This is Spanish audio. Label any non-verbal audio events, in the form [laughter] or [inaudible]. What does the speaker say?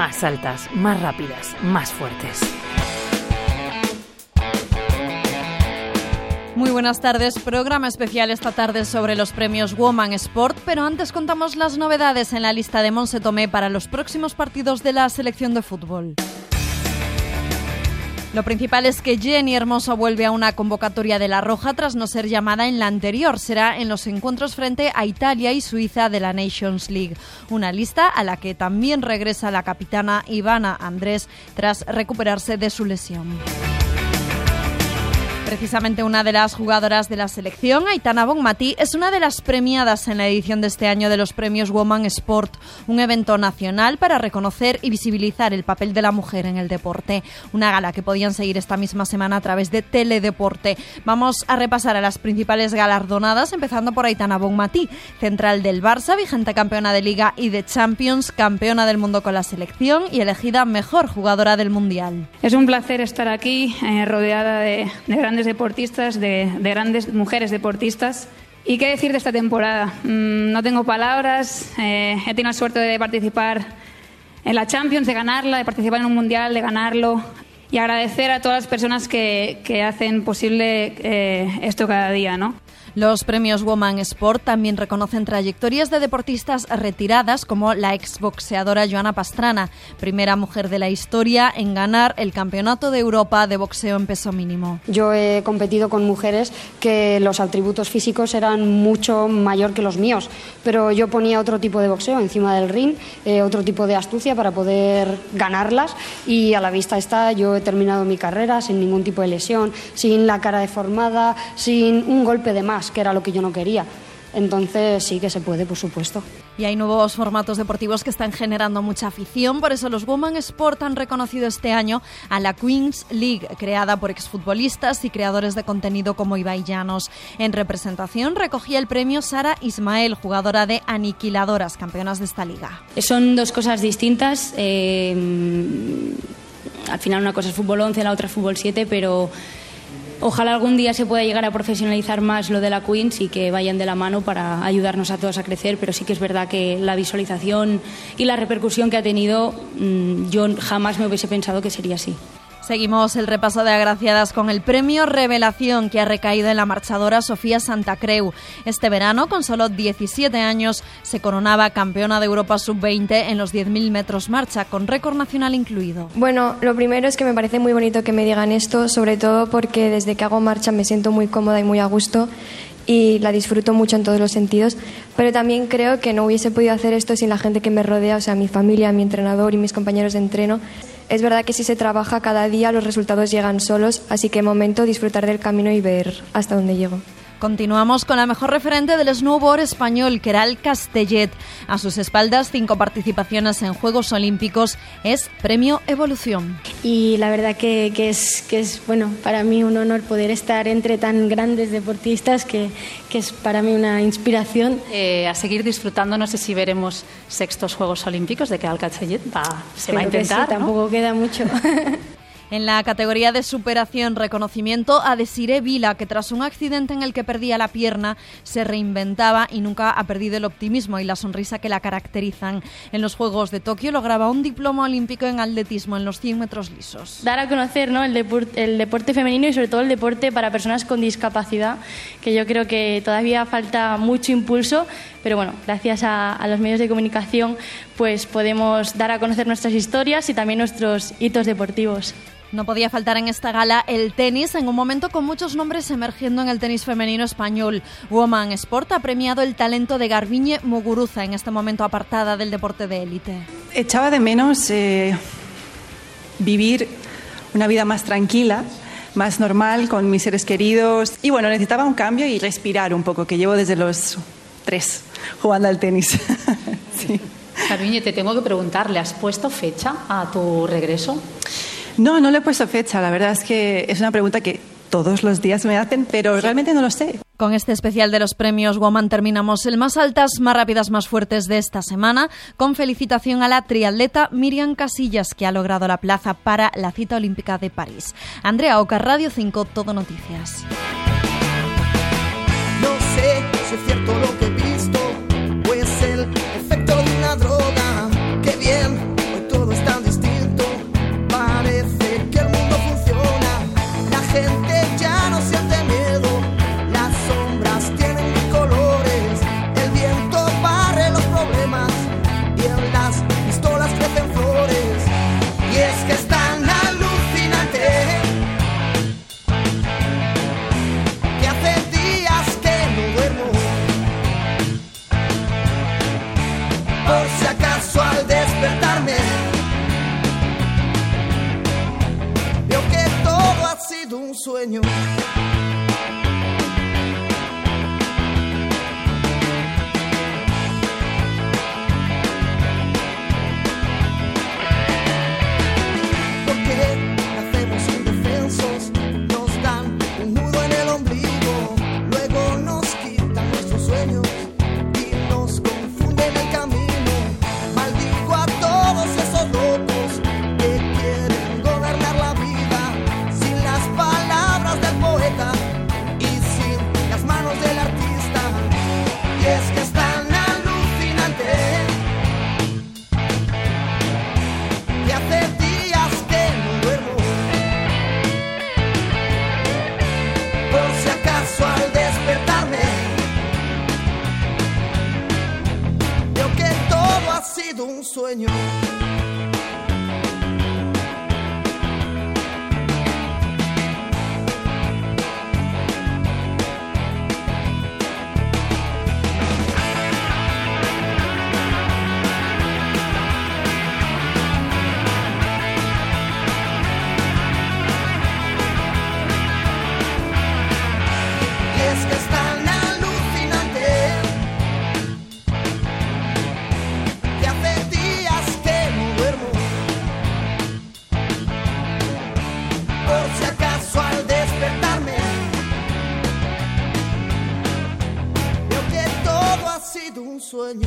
más altas, más rápidas, más fuertes. Muy buenas tardes, programa especial esta tarde sobre los premios Woman Sport, pero antes contamos las novedades en la lista de Monse Tomé para los próximos partidos de la selección de fútbol. Lo principal es que Jenny Hermoso vuelve a una convocatoria de La Roja tras no ser llamada en la anterior. Será en los encuentros frente a Italia y Suiza de la Nations League. Una lista a la que también regresa la capitana Ivana Andrés tras recuperarse de su lesión. Precisamente una de las jugadoras de la selección, Aitana Bonmatí, es una de las premiadas en la edición de este año de los premios Woman Sport, un evento nacional para reconocer y visibilizar el papel de la mujer en el deporte. Una gala que podían seguir esta misma semana a través de Teledeporte. Vamos a repasar a las principales galardonadas, empezando por Aitana Bonmatí, central del Barça, vigente campeona de Liga y de Champions, campeona del mundo con la selección y elegida mejor jugadora del Mundial. Es un placer estar aquí, eh, rodeada de, de grandes deportistas, de, grandes mujeres deportistas. ¿Y qué decir de esta temporada? Mm, no tengo palabras. Eh, he tenido la suerte de participar en la Champions, de ganarla, de participar en un mundial, de ganarlo. Y agradecer a todas las personas que, que hacen posible eh, esto cada día, ¿no? Los premios Woman Sport también reconocen trayectorias de deportistas retiradas como la exboxeadora Joana Pastrana, primera mujer de la historia en ganar el Campeonato de Europa de boxeo en peso mínimo. Yo he competido con mujeres que los atributos físicos eran mucho mayor que los míos, pero yo ponía otro tipo de boxeo encima del ring, eh, otro tipo de astucia para poder ganarlas y a la vista está, yo he terminado mi carrera sin ningún tipo de lesión, sin la cara deformada, sin un golpe de más que era lo que yo no quería. Entonces sí que se puede, por supuesto. Y hay nuevos formatos deportivos que están generando mucha afición, por eso los Women Sport han reconocido este año a la Queens League, creada por exfutbolistas y creadores de contenido como Ibai Llanos. En representación recogía el premio Sara Ismael, jugadora de Aniquiladoras, campeonas de esta liga. Son dos cosas distintas. Eh, al final una cosa es fútbol 11, la otra es fútbol 7, pero Ojalá algún día se pueda llegar a profesionalizar más lo de la Queens y que vayan de la mano para ayudarnos a todos a crecer, pero sí que es verdad que la visualización y la repercusión que ha tenido, mm, yo jamás me hubiese pensado que sería así. Seguimos el repaso de agraciadas con el premio Revelación que ha recaído en la marchadora Sofía Santa Creu. Este verano, con solo 17 años, se coronaba campeona de Europa Sub-20 en los 10.000 metros marcha, con récord nacional incluido. Bueno, lo primero es que me parece muy bonito que me digan esto, sobre todo porque desde que hago marcha me siento muy cómoda y muy a gusto y la disfruto mucho en todos los sentidos, pero también creo que no hubiese podido hacer esto sin la gente que me rodea, o sea, mi familia, mi entrenador y mis compañeros de entreno. Es verdad que si se trabaja cada día los resultados llegan solos, así que momento disfrutar del camino y ver hasta dónde llego. Continuamos con la mejor referente del snowboard español, Keral Castellet. A sus espaldas, cinco participaciones en Juegos Olímpicos. Es Premio Evolución. Y la verdad que, es, que es, bueno, para mí un honor poder estar entre tan grandes deportistas, que, es para mí una inspiración. Eh, a seguir disfrutando, no sé si veremos sextos Juegos Olímpicos de Keral Castellet. Va, se va a intentar. tampoco queda mucho. [laughs] En la categoría de superación, reconocimiento a Desiree Vila, que tras un accidente en el que perdía la pierna, se reinventaba y nunca ha perdido el optimismo y la sonrisa que la caracterizan. En los Juegos de Tokio lograba un diploma olímpico en atletismo en los 100 metros lisos. Dar a conocer el deporte femenino y sobre todo el deporte para personas con discapacidad, que yo creo que todavía falta mucho impulso, pero bueno, gracias a, a, los medios de comunicación pues podemos dar a conocer nuestras historias y también nuestros hitos deportivos. No podía faltar en esta gala el tenis, en un momento con muchos nombres emergiendo en el tenis femenino español. Woman Sport ha premiado el talento de Garbiñe Muguruza, en este momento apartada del deporte de élite. Echaba de menos eh, vivir una vida más tranquila, más normal, con mis seres queridos. Y bueno, necesitaba un cambio y respirar un poco, que llevo desde los tres jugando al tenis. [laughs] sí. Garbiñe, te tengo que preguntar, ¿le has puesto fecha a tu regreso? No, no le he puesto fecha. La verdad es que es una pregunta que todos los días me hacen, pero realmente no lo sé. Con este especial de los premios Woman terminamos el más altas, más rápidas, más fuertes de esta semana, con felicitación a la triatleta Miriam Casillas, que ha logrado la plaza para la cita olímpica de París. Andrea Oca, Radio 5, Todo Noticias. Un sueño. 说你